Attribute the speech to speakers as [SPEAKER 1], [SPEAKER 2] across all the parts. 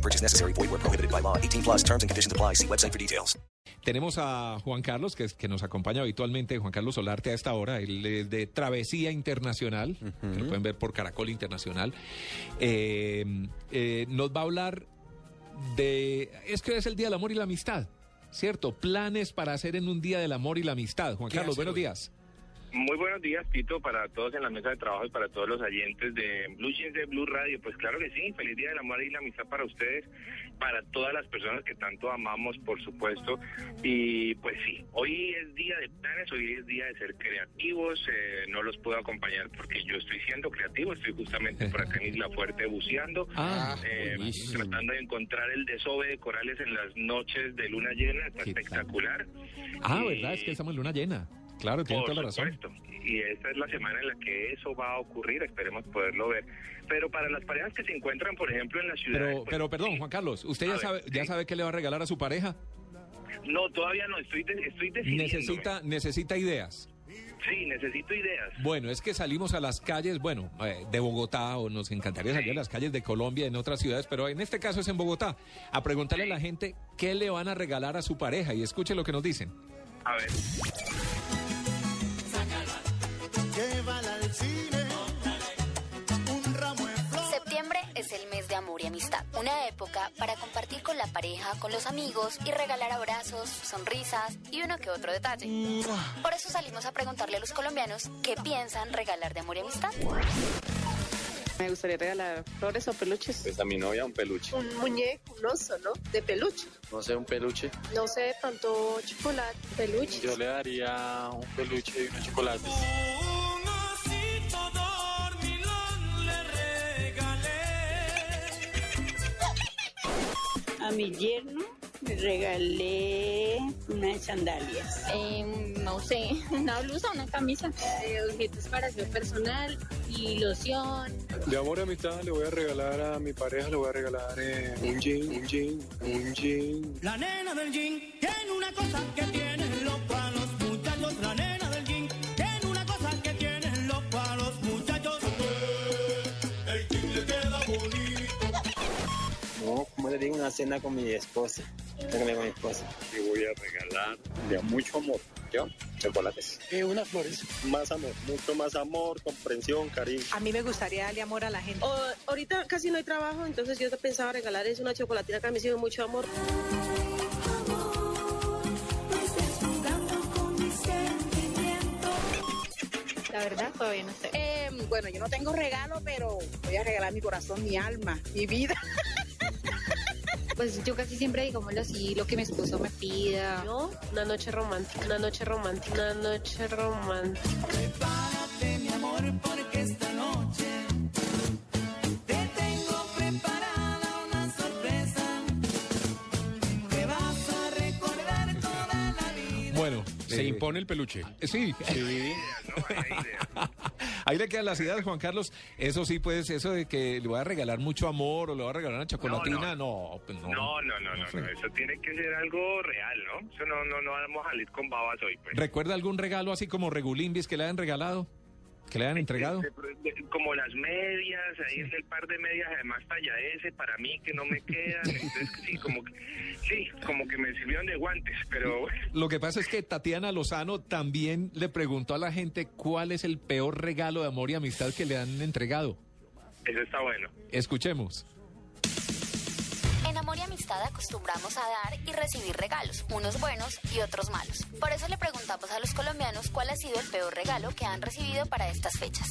[SPEAKER 1] No purchase necessary. Void where prohibited by law. 18 plus terms and conditions apply. See website for details.
[SPEAKER 2] Tenemos a Juan Carlos, que, es- que nos acompaña habitualmente, Juan Carlos Solarte a esta hora, él es de Travesía Internacional, que lo pueden ver por Caracol Internacional. Eh, eh, nos va a hablar de... Es que hoy es el Día del Amor y la Amistad, ¿cierto? Planes para hacer en un Día del Amor y la Amistad. Juan Carlos, buenos días.
[SPEAKER 3] Muy buenos días, Tito, para todos en la mesa de trabajo y para todos los oyentes de Blue Jeans de Blue Radio. Pues claro que sí, feliz día del amor y la amistad para ustedes, para todas las personas que tanto amamos, por supuesto. Y pues sí, hoy es día de planes, hoy es día de ser creativos. eh, no los puedo acompañar porque yo estoy siendo creativo, estoy justamente por acá en Isla Fuerte buceando.
[SPEAKER 2] Ah,
[SPEAKER 3] eh, tratando de encontrar el desove de corales en las noches de luna llena, está espectacular.
[SPEAKER 2] Ah,
[SPEAKER 3] Y-
[SPEAKER 2] verdad, es que estamos en luna llena. Claro, tiene toda la razón.
[SPEAKER 3] supuesto. Y esta es la semana en la que eso va a ocurrir, esperemos poderlo ver. Pero para las parejas que se encuentran, por ejemplo, en la ciudad...
[SPEAKER 2] Pero, pero perdón, Juan Carlos, ¿usted ya
[SPEAKER 3] ver,
[SPEAKER 2] sabe, ya
[SPEAKER 3] sí.
[SPEAKER 2] sabe qué le va a regalar a su pareja?
[SPEAKER 3] No, todavía no, estoy, de- estoy decidiéndome.
[SPEAKER 2] Necesita, necesita ideas.
[SPEAKER 3] Sí, necesito ideas.
[SPEAKER 2] Bueno, es que salimos a las calles, bueno, eh, de Bogotá o nos encantaría salir a las calles de Colombia en otras ciudades, pero en este caso es en Bogotá, a preguntarle a la gente qué le van a regalar a su pareja y escuche lo que nos dicen.
[SPEAKER 3] A ver,
[SPEAKER 4] amor y amistad, una época para compartir con la pareja, con los amigos y regalar abrazos, sonrisas y uno que otro detalle. Por eso salimos a preguntarle a los colombianos qué piensan regalar de amor y amistad.
[SPEAKER 5] Me gustaría regalar flores o peluches.
[SPEAKER 6] Pues a mi novia un peluche.
[SPEAKER 5] Un muñeco, un oso, ¿no? De peluche.
[SPEAKER 6] No sé, un peluche.
[SPEAKER 5] No sé, tanto chocolate, peluche.
[SPEAKER 6] Yo le daría un peluche y unos chocolates.
[SPEAKER 7] A mi yerno le regalé unas sandalias.
[SPEAKER 8] no sé, una blusa, una camisa. objetos para hacer personal y loción.
[SPEAKER 6] De amor y amistad le voy a regalar a mi pareja, le voy a regalar eh, un jean, un jean, un jean.
[SPEAKER 9] La nena del jean tiene una cosa que a los muchachos. Una
[SPEAKER 6] cena con mi esposa. Con mi esposa. Le voy a regalar de mucho amor. ¿Yo? Chocolates. Eh, unas flores. Más amor, mucho más amor, comprensión, cariño.
[SPEAKER 5] A mí me gustaría darle amor a la gente. ahorita casi no hay trabajo, entonces yo pensaba regalar es una chocolatina que a mí sirve mucho amor.
[SPEAKER 8] La verdad, todavía no sé.
[SPEAKER 5] bueno, yo no tengo regalo, pero voy a regalar mi corazón, mi alma, mi vida.
[SPEAKER 8] Pues yo casi siempre digámoslo así, lo que mi esposo me pida.
[SPEAKER 5] ¿No? Una noche romántica, una noche romántica, una noche romántica.
[SPEAKER 9] Prepárate, mi amor, porque esta noche te tengo preparada una sorpresa que vas a recordar toda la vida.
[SPEAKER 2] Bueno,
[SPEAKER 10] Se
[SPEAKER 2] eh,
[SPEAKER 10] impone el peluche.
[SPEAKER 2] eh, Sí,
[SPEAKER 3] ¿no? Hay ideas.
[SPEAKER 2] Ahí le quedan las ideas, Juan Carlos. Eso sí, pues, eso de que le voy a regalar mucho amor o le voy a regalar una chocolatina, no, pues no.
[SPEAKER 3] No, no, no, no, no, eso tiene que ser algo real, ¿no? Eso no, no, no vamos a salir con babas hoy, pues.
[SPEAKER 2] ¿Recuerda algún regalo así como regulimbis que le hayan regalado? ¿Que le hayan entregado?
[SPEAKER 3] Como las medias, ahí en el par de medias, además talla S, para mí que no me quedan. Entonces, sí, como que, sí, como que me sirvieron de guantes, pero.
[SPEAKER 2] Lo que pasa es que Tatiana Lozano también le preguntó a la gente cuál es el peor regalo de amor y amistad que le han entregado.
[SPEAKER 3] Eso está bueno.
[SPEAKER 2] Escuchemos.
[SPEAKER 4] Amistad acostumbramos a dar y recibir regalos, unos buenos y otros malos. Por eso le preguntamos a los colombianos cuál ha sido el peor regalo que han recibido para estas fechas.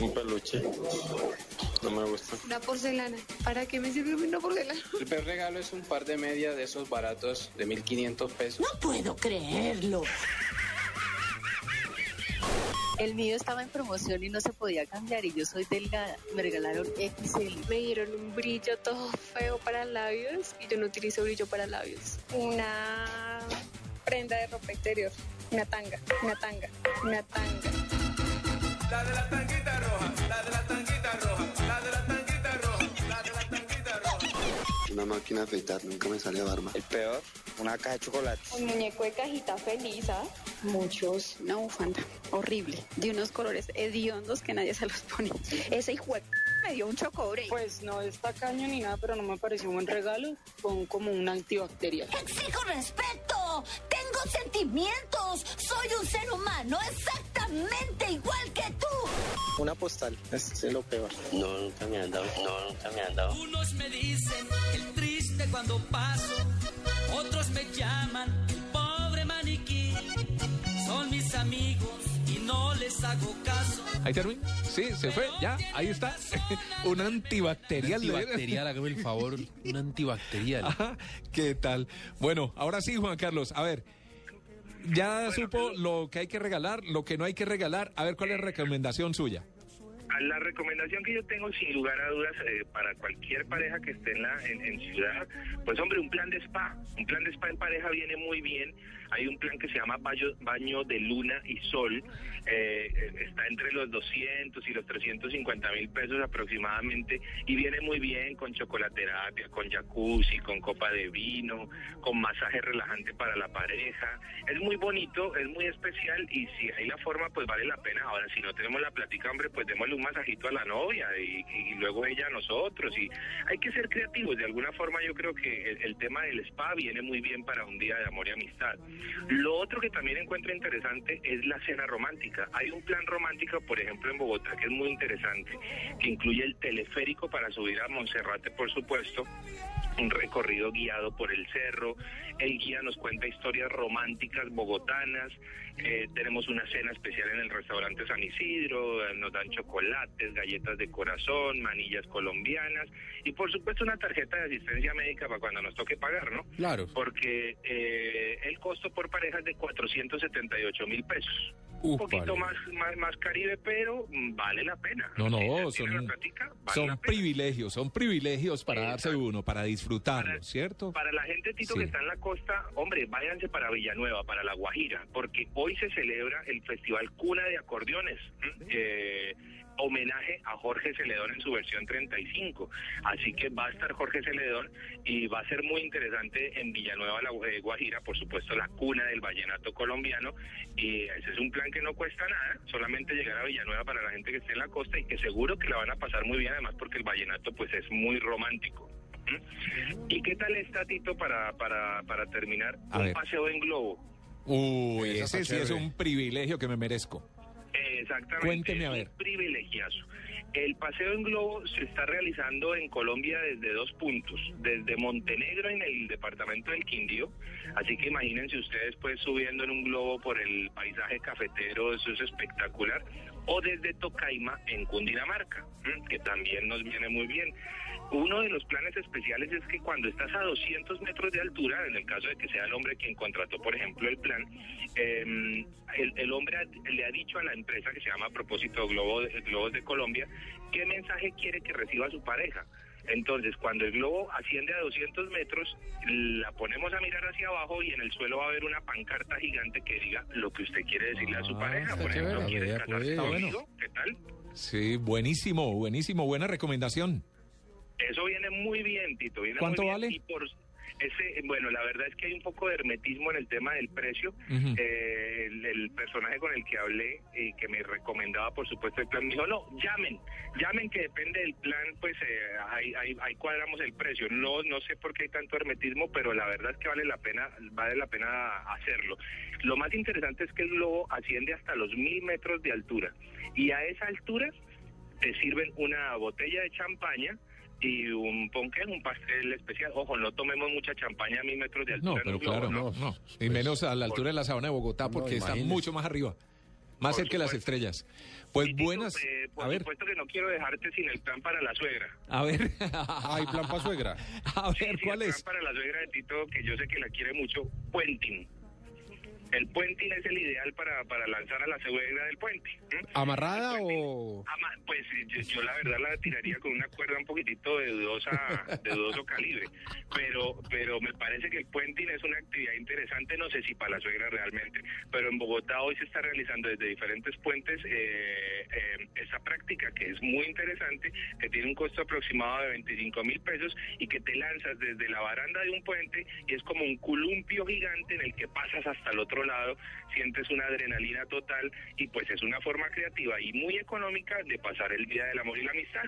[SPEAKER 6] Un peluche. No me gusta.
[SPEAKER 8] Una porcelana. ¿Para qué me sirve una porcelana?
[SPEAKER 6] El peor regalo es un par de medias de esos baratos de 1500 pesos.
[SPEAKER 7] No puedo creerlo.
[SPEAKER 5] El mío estaba en promoción y no se podía cambiar y yo soy delgada. Me regalaron XL.
[SPEAKER 8] Me dieron un brillo todo feo para labios y yo no utilizo brillo para labios. Una exterior. Una tanga, una tanga, una tanga.
[SPEAKER 9] La de la tanguita roja, la de la tanguita roja, la de la
[SPEAKER 6] Una máquina de afeitar, nunca me sale barba. El peor, una caja de chocolate.
[SPEAKER 8] Un muñeco de cajita feliz, ¿ah?
[SPEAKER 7] Muchos, una bufanda horrible, de unos colores hediondos que nadie se los pone. Ese hijo de me dio un chocobre.
[SPEAKER 5] Pues no está caño ni nada, pero no me pareció un buen regalo. Con como un antibacterial.
[SPEAKER 10] Exijo respeto. Tengo sentimientos. Soy un ser humano exactamente igual que tú.
[SPEAKER 6] Una postal, es lo peor. No, nunca me han dado. No, nunca me han dado.
[SPEAKER 9] Unos me dicen el triste cuando paso, otros me llaman el pobre maniquí. Son mis amigos no les hago caso.
[SPEAKER 2] ¿Ahí termina? Sí, se fue, ya, ahí está. un antibacterial.
[SPEAKER 11] Antibacterial, hágame el favor, un antibacterial.
[SPEAKER 2] Ajá, ¿Qué tal? Bueno, ahora sí, Juan Carlos, a ver. Ya supo lo que hay que regalar, lo que no hay que regalar. A ver, ¿cuál es la recomendación suya?
[SPEAKER 3] La recomendación que yo tengo, sin lugar a dudas, eh, para cualquier pareja que esté en, la, en, en ciudad, pues hombre, un plan de spa. Un plan de spa en pareja viene muy bien. Hay un plan que se llama baño, baño de luna y sol. Eh, está entre los 200 y los 350 mil pesos aproximadamente y viene muy bien con chocolaterapia, con jacuzzi, con copa de vino, con masaje relajante para la pareja. Es muy bonito, es muy especial y si hay la forma, pues vale la pena. Ahora, si no tenemos la plática, hombre, pues démosle un masajito a la novia y, y luego ella a nosotros. Y hay que ser creativos. De alguna forma, yo creo que el, el tema del spa viene muy bien para un día de amor y amistad. Lo otro que también encuentro interesante es la cena romántica. Hay un plan romántico, por ejemplo, en Bogotá, que es muy interesante, que incluye el teleférico para subir a Monserrate, por supuesto, un recorrido guiado por el cerro. El guía nos cuenta historias románticas bogotanas. Eh, tenemos una cena especial en el restaurante San Isidro. eh, nos dan chocolates, galletas de corazón, manillas colombianas y, por supuesto, una tarjeta de asistencia médica para cuando nos toque pagar, ¿no?
[SPEAKER 11] Claro.
[SPEAKER 3] Porque eh, el costo por pareja es de 478 mil pesos. Un poquito más, más, más caribe, pero mm, vale la pena.
[SPEAKER 2] No, no, son-
[SPEAKER 3] la plática, vale
[SPEAKER 2] Son
[SPEAKER 3] la
[SPEAKER 2] privilegios, son privilegios para darse uno, para disfrutarlo,
[SPEAKER 3] Para-
[SPEAKER 2] ¿cierto?
[SPEAKER 3] Para la gente, Tito,
[SPEAKER 2] Sí.
[SPEAKER 3] que está en la costa, hombre, váyanse para Villanueva, para La Guajira, porque hoy se celebra el Festival Cuna de Acordeones. Eh, homenaje a Jorge Celedón en su versión 35. Así que va a estar Jorge Celedón y va a ser muy interesante en Villanueva, La Guajira, por supuesto, la cuna del vallenato colombiano. Y ese es un plan que no cuesta nada, solamente llegar a Villanueva para la gente que esté en la costa y que seguro que la van a pasar muy bien, además porque el vallenato pues es muy romántico. ¿Mm? ¿Y qué tal está, Tito, para, para, para terminar?
[SPEAKER 2] A
[SPEAKER 3] un
[SPEAKER 2] ver.
[SPEAKER 3] paseo en globo.
[SPEAKER 2] Uy, ese sí es un privilegio que me merezco.
[SPEAKER 3] Exactamente.
[SPEAKER 2] Cuénteme,
[SPEAKER 3] es
[SPEAKER 2] a ver.
[SPEAKER 3] Un privilegiazo. El paseo en globo se está realizando en Colombia desde dos puntos, desde Montenegro en el departamento del Quindío, así que imagínense ustedes pues subiendo en un globo por el paisaje cafetero, eso es espectacular, o desde Tocaima en Cundinamarca, que también nos viene muy bien. Uno de los planes especiales es que cuando estás a 200 metros de altura, en el caso de que sea el hombre quien contrató, por ejemplo, el plan, eh, el, el hombre ha- le ha dicho a la empresa que se llama a propósito Globo, Globos de Colombia, qué mensaje quiere que reciba su pareja. Entonces, cuando el globo asciende a 200 metros, la ponemos a mirar hacia abajo y en el suelo va a haber una pancarta gigante que diga lo que usted quiere decirle a su
[SPEAKER 2] Ah,
[SPEAKER 3] pareja. Por ejemplo,
[SPEAKER 2] chévere.
[SPEAKER 3] ¿quiere
[SPEAKER 11] Vea,
[SPEAKER 3] casarse
[SPEAKER 11] pues.
[SPEAKER 2] Bueno.
[SPEAKER 3] conmigo? ¿Qué tal?
[SPEAKER 2] Sí, buenísimo, buenísimo, buena recomendación.
[SPEAKER 3] Eso viene muy bien, Tito. Viene
[SPEAKER 2] ¿Cuánto
[SPEAKER 3] muy bien.
[SPEAKER 2] vale?
[SPEAKER 3] Y por ese, bueno, la verdad es que hay un poco de hermetismo en el tema del precio. Eh, el, el personaje con el que hablé y que me recomendaba, por supuesto, el plan, me dijo, no, llamen, llamen que depende del plan, pues eh, ahí, ahí, ahí cuadramos el precio. No, no sé por qué hay tanto hermetismo, pero la verdad es que vale la pena, vale la pena hacerlo. Lo más interesante es que el globo asciende hasta los mil metros de altura y a esa altura te sirven una botella de champaña y un ponqué, un pastel especial. Ojo, no tomemos mucha champaña a mil metros de altura.
[SPEAKER 2] No, pero claro,
[SPEAKER 3] ¿no?
[SPEAKER 2] no, no. Y menos a la altura de la sabana de Bogotá, porque está mucho más arriba. Más cerca de las estrellas. Pues
[SPEAKER 3] Y, Tito,
[SPEAKER 2] buenas.
[SPEAKER 3] eh, por
[SPEAKER 2] A ver,
[SPEAKER 3] supuesto que no quiero dejarte sin el plan para la suegra.
[SPEAKER 2] a ver.
[SPEAKER 11] Hay plan para suegra.
[SPEAKER 2] A ver,
[SPEAKER 3] sí,
[SPEAKER 2] ¿cuál
[SPEAKER 3] el
[SPEAKER 2] es?
[SPEAKER 3] plan para la suegra de Tito, que yo sé que la quiere mucho, Puentin. El puenting es el ideal para, para lanzar a la suegra del puente.
[SPEAKER 11] ¿Amarrada o...?
[SPEAKER 3] Ama- Pues eh, yo, yo la verdad la tiraría con una cuerda un poquitito de dudosa, de dudoso calibre, pero pero me parece que el puenting es una actividad interesante, no sé si para la suegra realmente, pero en Bogotá hoy se está realizando desde diferentes puentes eh, eh, esa práctica que es muy interesante, que tiene un costo aproximado de 25 mil pesos y que te lanzas desde la baranda de un puente y es como un columpio gigante en el que pasas hasta el otro lado, sientes una adrenalina total y pues es una forma creativa y muy económica de pasar el Día del Amor y la Amistad.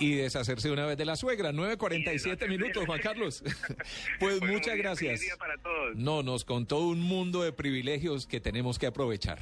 [SPEAKER 2] Y deshacerse de una vez de la suegra. 9.47 minutos, Juan Carlos. pues
[SPEAKER 3] Bueno,
[SPEAKER 2] muchas gracias.
[SPEAKER 3] día para todos.
[SPEAKER 2] No, nos contó un mundo de privilegios que tenemos que aprovechar.